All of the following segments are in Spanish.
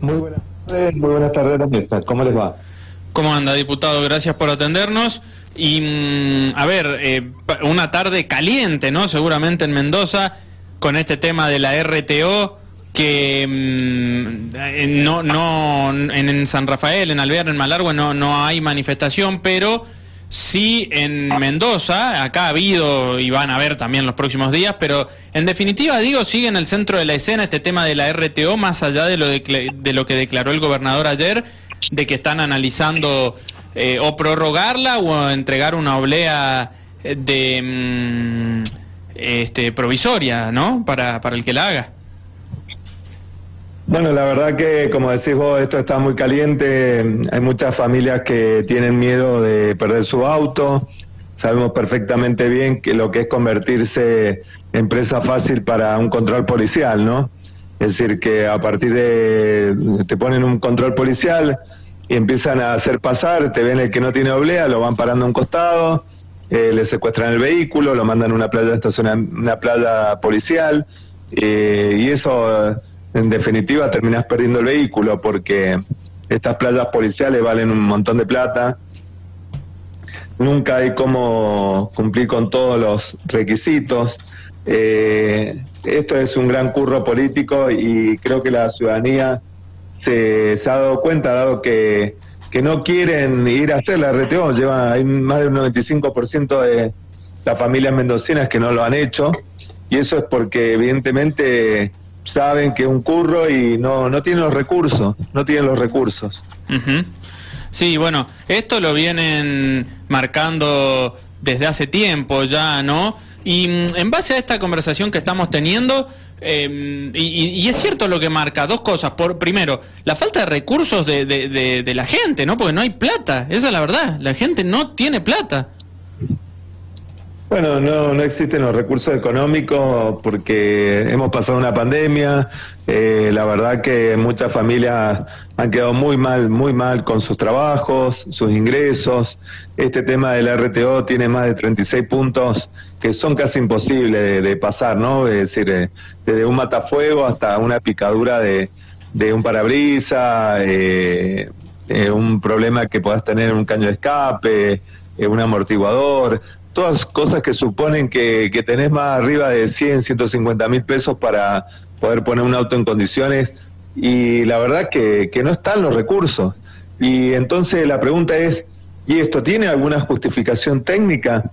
Muy buenas tardes, muy buenas tardes, ¿cómo les va? ¿Cómo anda, diputado? Gracias por atendernos. Y, mm, a ver, eh, una tarde caliente, ¿no? Seguramente en Mendoza, con este tema de la RTO, que mm, no, no, en, San Rafael, en Alvear, en Malargüe, no, no hay manifestación, pero sí en Mendoza, acá ha habido y van a haber también los próximos días, pero en definitiva, digo, sigue en el centro de la escena este tema de la RTO, más allá de lo, de, lo que declaró el gobernador ayer, de que están analizando eh, o prorrogarla o entregar una oblea de mm, este, provisoria, ¿no? Para, para el que la haga. Bueno, la verdad que, como decís vos, esto está muy caliente. Hay muchas familias que tienen miedo de perder su auto. Sabemos perfectamente bien que lo que es convertirse en presa fácil para un control policial, ¿no? Es decir, que a partir de. te ponen un control policial y empiezan a hacer pasar, te ven el que no tiene oblea, lo van parando a un costado, eh, le secuestran el vehículo, lo mandan a una playa, una playa policial, eh, y eso en definitiva terminas perdiendo el vehículo porque estas playas policiales valen un montón de plata. Nunca hay cómo cumplir con todos los requisitos. Eh, esto es un gran curro político y creo que la ciudadanía se, ha dado cuenta, dado que, que no quieren ir a hacer la RTO. Lleva, hay más del 95% de las familias mendocinas que no lo han hecho y eso es porque evidentemente saben que un curro y no, no tienen los recursos, no tienen los recursos. Sí, bueno, esto lo vienen marcando desde hace tiempo ya, ¿no? Y mm, en base a esta conversación que estamos teniendo, em, y, es cierto lo que marca, dos cosas. Por Primero, la falta de recursos de, de, de la gente, ¿no? Porque no hay plata, esa es la verdad, la gente no tiene plata. Bueno, no, no existen los recursos económicos porque hemos pasado una pandemia. Eh, la verdad que muchas familias han quedado muy mal, muy mal con sus trabajos, sus ingresos. Este tema del RTO tiene más de 36 puntos que son casi imposibles de, pasar, ¿no? Es decir, eh, desde un matafuego hasta una picadura de, de un parabrisa, eh, un problema que puedas tener un caño de escape, un amortiguador todas cosas que suponen que, que tenés más arriba de 100, 150 mil pesos para poder poner un auto en condiciones y la verdad que, no están los recursos. Y entonces la pregunta es, ¿y esto tiene alguna justificación técnica?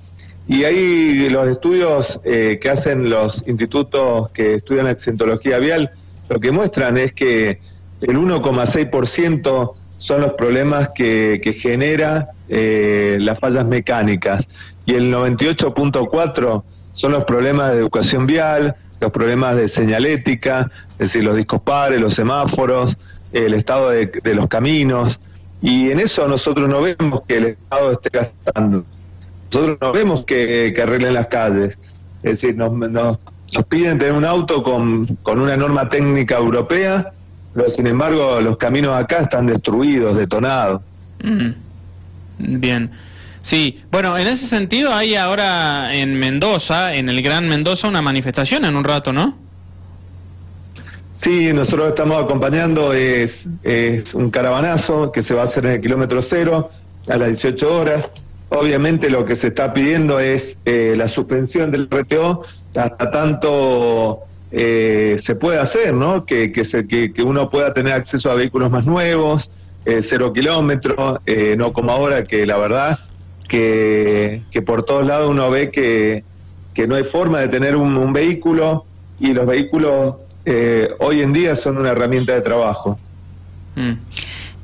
Y ahí los estudios eh, que hacen los institutos que estudian accidentología vial, lo que muestran es que el 1,6% son los problemas que, que genera eh, las fallas mecánicas y el 98.4 son los problemas de educación vial, los problemas de señalética, es decir, los discos pares, los semáforos, el estado de, los caminos, y en eso nosotros no vemos que el Estado esté gastando. Nosotros no vemos que, arreglen las calles. Es decir, nos, nos, piden tener un auto con, con una norma técnica europea, pero sin embargo los caminos acá están destruidos, detonados. Mm. Bien. Sí, bueno, en ese sentido hay ahora en Mendoza, en el Gran Mendoza, una manifestación en un rato, ¿no? Sí, nosotros estamos acompañando, es, es un caravanazo que se va a hacer en el kilómetro cero a las 18 horas. Obviamente lo que se está pidiendo es eh, la suspensión del RTO hasta tanto eh, se puede hacer, ¿no? Que, que, se, que, uno pueda tener acceso a vehículos más nuevos, eh, cero kilómetros, no como ahora que la verdad que, por todos lados uno ve que, no hay forma de tener un, vehículo y los vehículos eh, hoy en día son una herramienta de trabajo. Mm.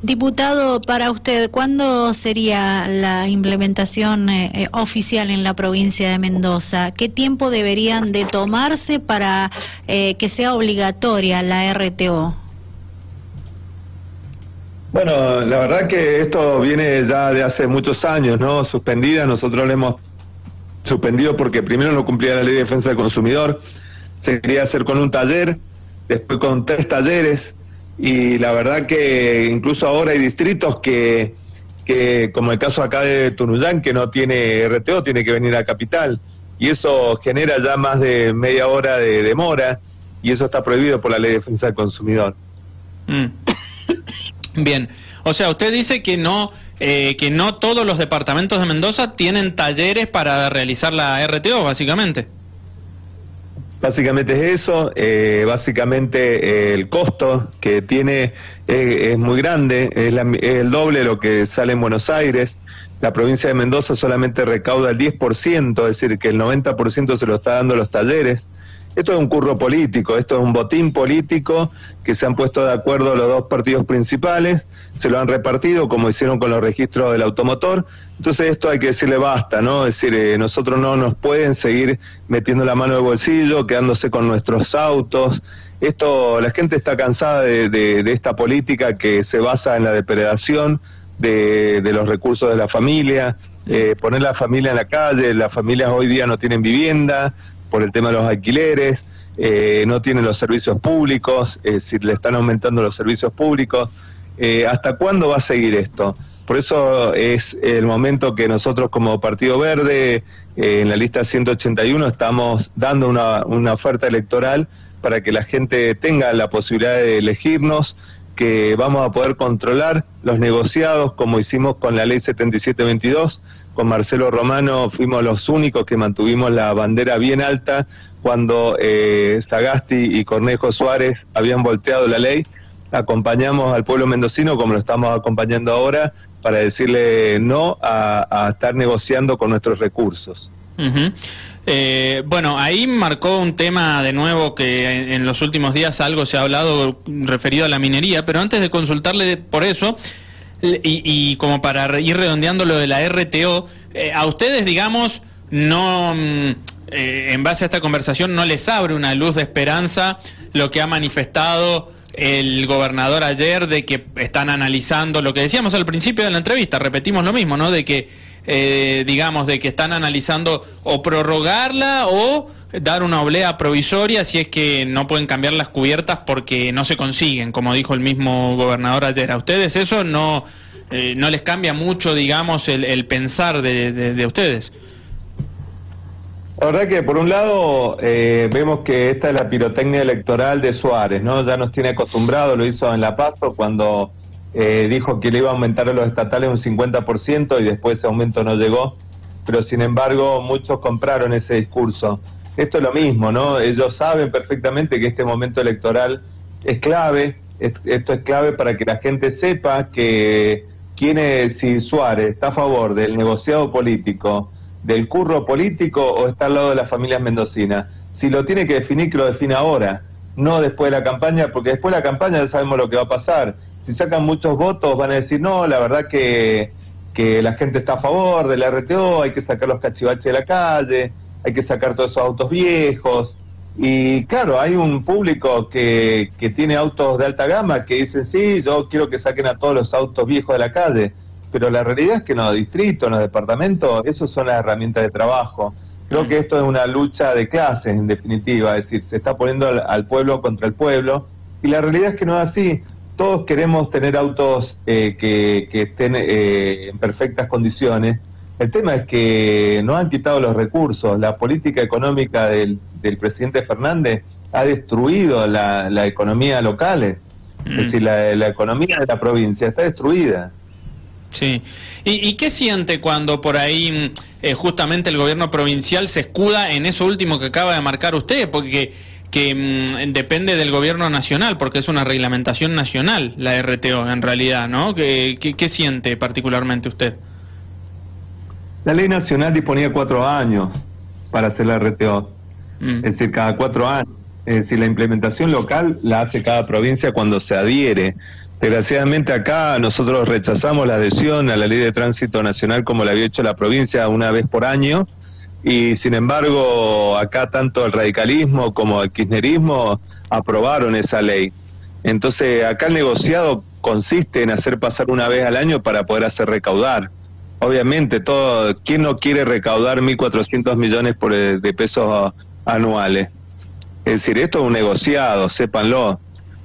Diputado, para usted, ¿cuándo sería la implementación eh, eh, oficial en la provincia de Mendoza? ¿Qué tiempo deberían de tomarse para que sea obligatoria la RTO? Bueno, la verdad que esto viene ya de hace muchos años, ¿no? Suspendida, nosotros lo hemos suspendido porque primero no cumplía la ley de defensa del consumidor, se quería hacer con un taller, después con tres talleres, y la verdad que incluso ahora hay distritos que, que como el caso acá de Tunuyán, que no tiene RTO, tiene que venir a Capital, y eso genera ya más de media hora de demora, y eso está prohibido por la ley de defensa del consumidor. Mm. Bien, o sea, usted dice que no eh, que no todos los departamentos de Mendoza tienen talleres para realizar la RTO, básicamente. Básicamente es eso, eh, básicamente eh, el costo que tiene es muy grande, es, el doble de lo que sale en Buenos Aires, la provincia de Mendoza solamente recauda el 10%, es decir, que el 90% se lo está dando los talleres. Esto es un curro político, esto es un botín político que se han puesto de acuerdo los dos partidos principales, se lo han repartido como hicieron con los registros del automotor. Entonces esto hay que decirle basta, ¿no? Es decir, eh, nosotros no nos pueden seguir metiendo la mano en bolsillo, quedándose con nuestros autos. Esto, la gente está cansada de, de, esta política que se basa en la depredación de, de los recursos de la familia, eh, poner la familia en la calle, las familias hoy día no tienen vivienda, por el tema de los alquileres, eh, no tienen los servicios públicos, si le están aumentando los servicios públicos. Eh, ¿Hasta cuándo va a seguir esto? Por eso es el momento que nosotros como Partido Verde, eh, en la lista 181, estamos dando una, una oferta electoral para que la gente tenga la posibilidad de elegirnos, que vamos a poder controlar los negociados como hicimos con la ley 7722 con Marcelo Romano fuimos los únicos que mantuvimos la bandera bien alta cuando eh, Sagasti y Cornejo Suárez habían volteado la ley. Acompañamos al pueblo mendocino como lo estamos acompañando ahora para decirle no a, estar negociando con nuestros recursos. Eh, bueno, ahí marcó un tema de nuevo que en, los últimos días algo se ha hablado referido a la minería, pero antes de consultarle por eso, y, como para ir redondeando lo de la RTO, eh, a ustedes, digamos, no, mm, eh, en base a esta conversación, no les abre una luz de esperanza lo que ha manifestado el gobernador ayer de que están analizando lo que decíamos al principio de la entrevista, repetimos lo mismo, ¿no? De que, eh, digamos, de que están analizando o prorrogarla o dar una oblea provisoria si es que no pueden cambiar las cubiertas porque no se consiguen, como dijo el mismo gobernador ayer. ¿A ustedes eso no, eh, no les cambia mucho, digamos, el, pensar de, ustedes? La verdad que por un lado eh, vemos que esta es la pirotecnia electoral de Suárez, ¿no? Ya nos tiene acostumbrado, lo hizo en La Paso cuando eh, dijo que le iba a aumentar a los estatales un 50% y después ese aumento no llegó, pero sin embargo muchos compraron ese discurso esto es lo mismo, ¿no? Ellos saben perfectamente que este momento electoral es clave, esto es clave para que la gente sepa que quién es, si Suárez está a favor del negociado político, del curro político o está al lado de las familias mendocinas. Si lo tiene que definir, que lo defina ahora, no después de la campaña, porque después de la campaña ya sabemos lo que va a pasar. Si sacan muchos votos van a decir, no, la verdad que, que la gente está a favor de la RTO, hay que sacar los cachivaches de la calle, hay que sacar todos esos autos viejos. Y claro, hay un público que, que tiene autos de alta gama que dicen, sí, yo quiero que saquen a todos los autos viejos de la calle. Pero la realidad es que en los distritos, en los departamentos, esos son las herramientas de trabajo. Creo que esto es una lucha de clases, en definitiva, es decir, se está poniendo al, pueblo contra el pueblo. Y la realidad es que no es así. Todos queremos tener autos eh, que, que, estén eh, en perfectas condiciones el tema es que no han quitado los recursos. La política económica del, presidente Fernández ha destruido la, economía local. Es mm. decir, la, economía de la provincia está destruida. Sí. ¿Y, qué siente cuando por ahí eh, justamente el gobierno provincial se escuda en eso último que acaba de marcar usted? Porque que mm, depende del gobierno nacional, porque es una reglamentación nacional la RTO en realidad, ¿no? qué siente particularmente usted? La ley nacional disponía cuatro años para hacer la RTO, mm. es decir, cada cuatro años. Es decir, la implementación local la hace cada provincia cuando se adhiere. Desgraciadamente acá nosotros rechazamos la adhesión a la ley de tránsito nacional como la había hecho la provincia una vez por año y sin embargo acá tanto el radicalismo como el kirchnerismo aprobaron esa ley. Entonces acá el negociado consiste en hacer pasar una vez al año para poder hacer recaudar obviamente, todo, ¿quién no quiere recaudar 1.400 millones por, eh, de pesos anuales? Es decir, esto es un negociado, sépanlo.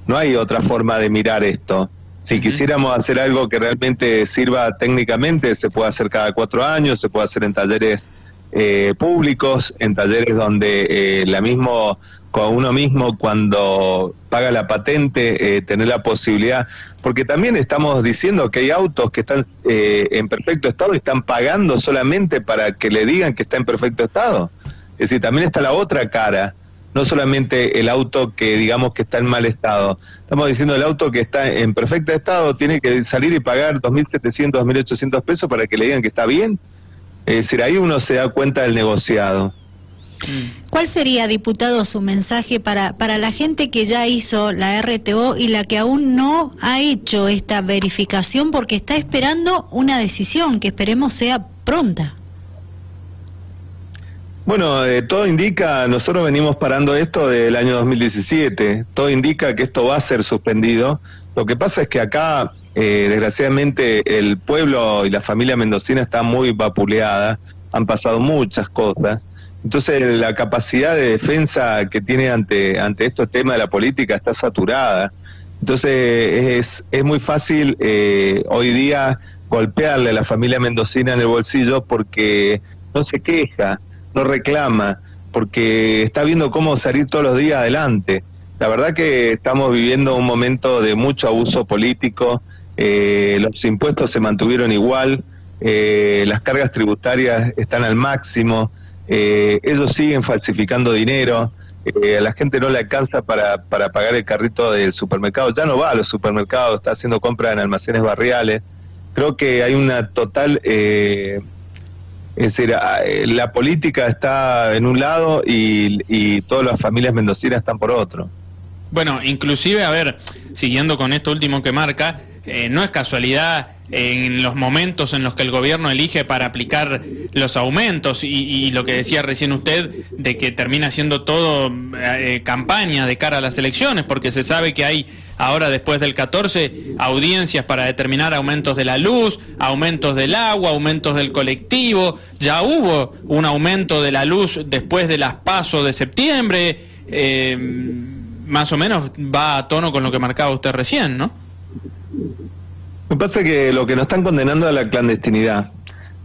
No hay otra forma de mirar esto. Si quisiéramos hacer algo que realmente sirva técnicamente, se puede hacer cada cuatro años, se puede hacer en talleres eh, públicos, en talleres donde eh, la mismo con uno mismo cuando paga la patente, eh, tener la posibilidad, porque también estamos diciendo que hay autos que están eh, en perfecto estado y están pagando solamente para que le digan que está en perfecto estado. Es decir, también está la otra cara, no solamente el auto que digamos que está en mal estado. Estamos diciendo el auto que está en perfecto estado tiene que salir y pagar 2.700, 2.800 pesos para que le digan que está bien. Es decir, ahí uno se da cuenta del negociado. ¿Cuál sería, diputado, su mensaje para, para la gente que ya hizo la RTO y la que aún no ha hecho esta verificación porque está esperando una decisión que esperemos sea pronta? Bueno, eh, todo indica, nosotros venimos parando esto del año 2017, todo indica que esto va a ser suspendido. Lo que pasa es que acá, eh, desgraciadamente, el pueblo y la familia mendocina está muy vapuleada, han pasado muchas cosas entonces la capacidad de defensa que tiene ante, ante estos temas de la política está saturada. Entonces es, es muy fácil eh, hoy día golpearle a la familia mendocina en el bolsillo porque no se queja, no reclama, porque está viendo cómo salir todos los días adelante. La verdad que estamos viviendo un momento de mucho abuso político, eh, los impuestos se mantuvieron igual, eh, las cargas tributarias están al máximo, eh, ellos siguen falsificando dinero, eh, a la gente no le alcanza para, para pagar el carrito del supermercado, ya no va a los supermercados, está haciendo compras en almacenes barriales. Creo que hay una total... Eh, es decir, la política está en un lado y, y todas las familias mendocinas están por otro. Bueno, inclusive, a ver, siguiendo con esto último que marca, no es casualidad en los momentos en los que el gobierno elige para aplicar los aumentos y, lo que decía recién usted de que termina siendo todo eh, campaña de cara a las elecciones porque se sabe que hay ahora después del 14 audiencias para determinar aumentos de la luz, aumentos del agua, aumentos del colectivo, ya hubo un aumento de la luz después de las pasos de septiembre, eh, más o menos va a tono con lo que marcaba usted recién, ¿no? Me pasa que lo que nos están condenando a la clandestinidad.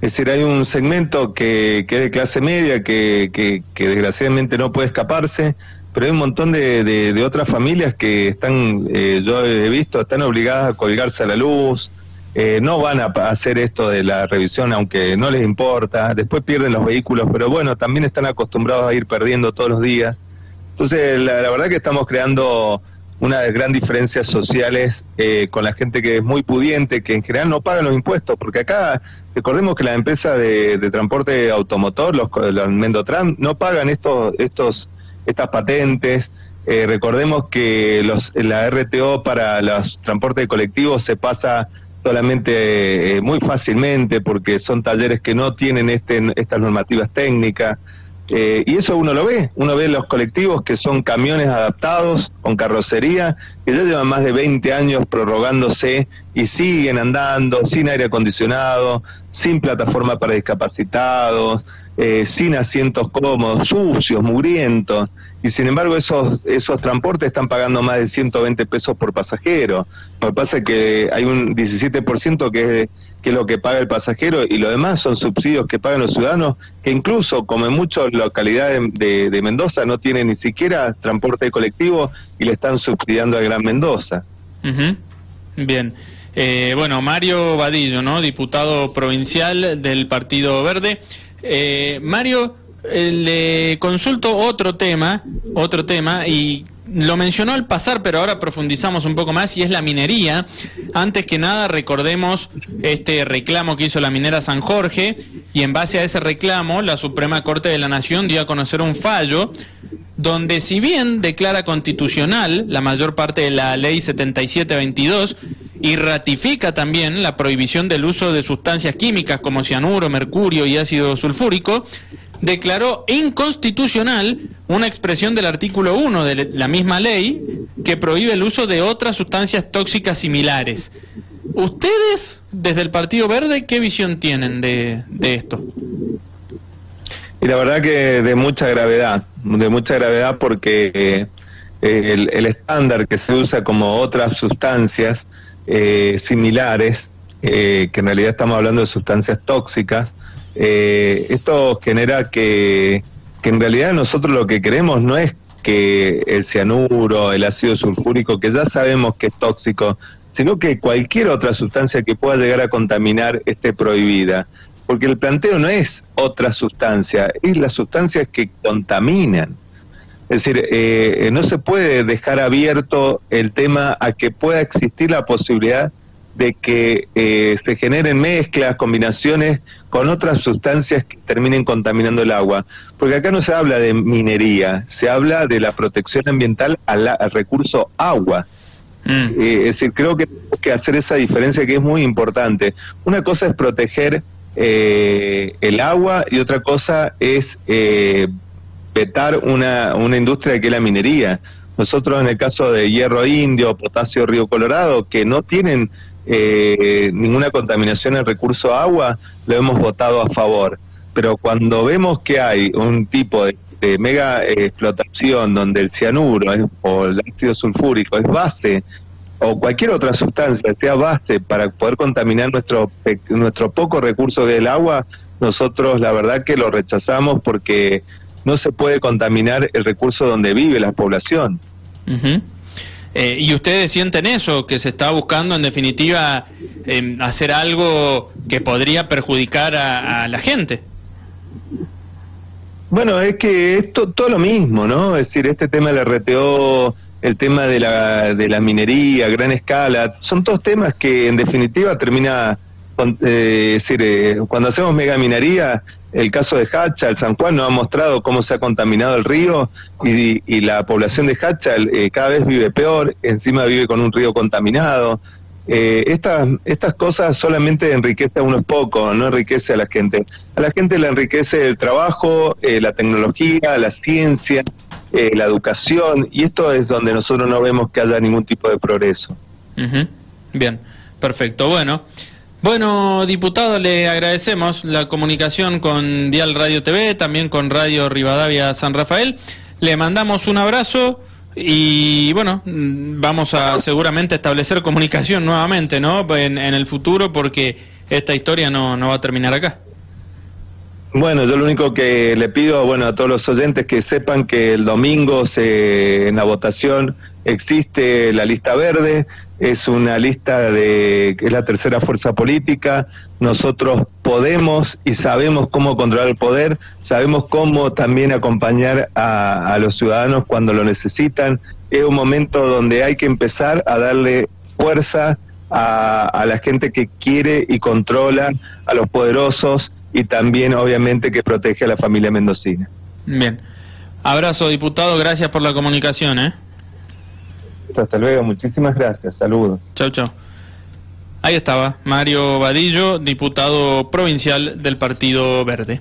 Es decir, hay un segmento que, que es de clase media, que, que, desgraciadamente no puede escaparse, pero hay un montón de, de, otras familias que están, eh, yo he visto, están obligadas a colgarse a la luz, eh, no van a hacer esto de la revisión aunque no les importa, después pierden los vehículos, pero bueno, también están acostumbrados a ir perdiendo todos los días. Entonces, la, la verdad que estamos creando una gran diferencias sociales eh, con la gente que es muy pudiente, que en general no pagan los impuestos, porque acá recordemos que la empresa de, transporte automotor, los, los, Mendotram, no pagan estos, estos, estas patentes. Eh, recordemos que los, la RTO para los transportes colectivos se pasa solamente eh, muy fácilmente porque son talleres que no tienen este, estas normativas técnicas. Eh, y eso uno lo ve, uno ve los colectivos que son camiones adaptados con carrocería, que ya llevan más de 20 años prorrogándose y siguen andando sin aire acondicionado, sin plataforma para discapacitados, eh, sin asientos cómodos, sucios, mugrientos, y sin embargo esos, esos transportes están pagando más de 120 pesos por pasajero. Lo que pasa es que hay un 17% que es que es lo que paga el pasajero, y lo demás son subsidios que pagan los ciudadanos, que incluso, como en muchas localidades de, Mendoza, no tienen ni siquiera transporte colectivo y le están subsidiando a Gran Mendoza. Bien. Eh, bueno, Mario Vadillo, ¿no? Diputado provincial del Partido Verde. Eh, Mario, eh, le consulto otro tema, otro tema, y lo mencionó al pasar, pero ahora profundizamos un poco más y es la minería. Antes que nada recordemos este reclamo que hizo la minera San Jorge y en base a ese reclamo la Suprema Corte de la Nación dio a conocer un fallo donde si bien declara constitucional la mayor parte de la ley 7722 y ratifica también la prohibición del uso de sustancias químicas como cianuro, mercurio y ácido sulfúrico, declaró inconstitucional una expresión del artículo 1 de la misma ley que prohíbe el uso de otras sustancias tóxicas similares. ¿Ustedes, desde el Partido Verde, qué visión tienen de, esto? Y la verdad que de mucha gravedad, de mucha gravedad porque eh, el, estándar que se usa como otras sustancias eh, similares, eh, que en realidad estamos hablando de sustancias tóxicas, esto genera que, que, en realidad nosotros lo que queremos no es que el cianuro, el ácido sulfúrico, que ya sabemos que es tóxico, sino que cualquier otra sustancia que pueda llegar a contaminar esté prohibida. Porque el planteo no es otra sustancia, es las sustancias que contaminan. Es decir, eh, no se puede dejar abierto el tema a que pueda existir la posibilidad de que eh, se generen mezclas, combinaciones con otras sustancias que terminen contaminando el agua. Porque acá no se habla de minería, se habla de la protección ambiental al, recurso agua. Mm. Eh, es decir, creo que tenemos que hacer esa diferencia que es muy importante. Una cosa es proteger eh, el agua y otra cosa es vetar una, una industria que es la minería. Nosotros en el caso de hierro indio, potasio río Colorado, que no tienen eh, ninguna contaminación en recurso agua, lo hemos votado a favor. Pero cuando vemos que hay un tipo de, mega explotación donde el cianuro o el ácido sulfúrico es base o cualquier otra sustancia sea base para poder contaminar nuestro nuestro poco recurso del agua, nosotros la verdad que lo rechazamos porque no se puede contaminar el recurso donde vive la población. Eh, ¿Y ustedes sienten eso, que se está buscando en definitiva em, hacer algo que podría perjudicar a, la gente? Bueno, es que es todo lo mismo, ¿no? Es decir, este tema del RTO, el tema de la, de la minería a gran escala, son todos temas que en definitiva termina, eh, es decir, eh, cuando hacemos mega minería el caso de Hacha, el San Juan nos ha mostrado cómo se ha contaminado el río y, la población de Hacha eh, cada vez vive peor, encima vive con un río contaminado. Eh, estas, estas cosas solamente enriquece a unos pocos, no enriquece a la gente. A la gente le enriquece el trabajo, eh, la tecnología, la ciencia, la educación, y esto es donde nosotros no vemos que haya ningún tipo de progreso. Bien, perfecto. Bueno. Bueno, diputado, le agradecemos la comunicación con Dial Radio TV, también con Radio Rivadavia San Rafael. Le mandamos un abrazo y bueno, vamos a seguramente establecer comunicación nuevamente, ¿no? En, el futuro porque esta historia no, no va a terminar acá. Bueno, yo lo único que le pido bueno, a todos los oyentes que sepan que el domingo se, en la votación existe la lista verde, es una lista de es la tercera fuerza política. Nosotros podemos y sabemos cómo controlar el poder, sabemos cómo también acompañar a, los ciudadanos cuando lo necesitan. Es un momento donde hay que empezar a darle fuerza a, a la gente que quiere y controla, a los poderosos y también obviamente que protege a la familia mendocina. Bien. Abrazo, diputado. Gracias por la comunicación. ¿eh? Hasta luego, muchísimas gracias, saludos. Chao, chao. Ahí estaba, Mario Vadillo, diputado provincial del Partido Verde.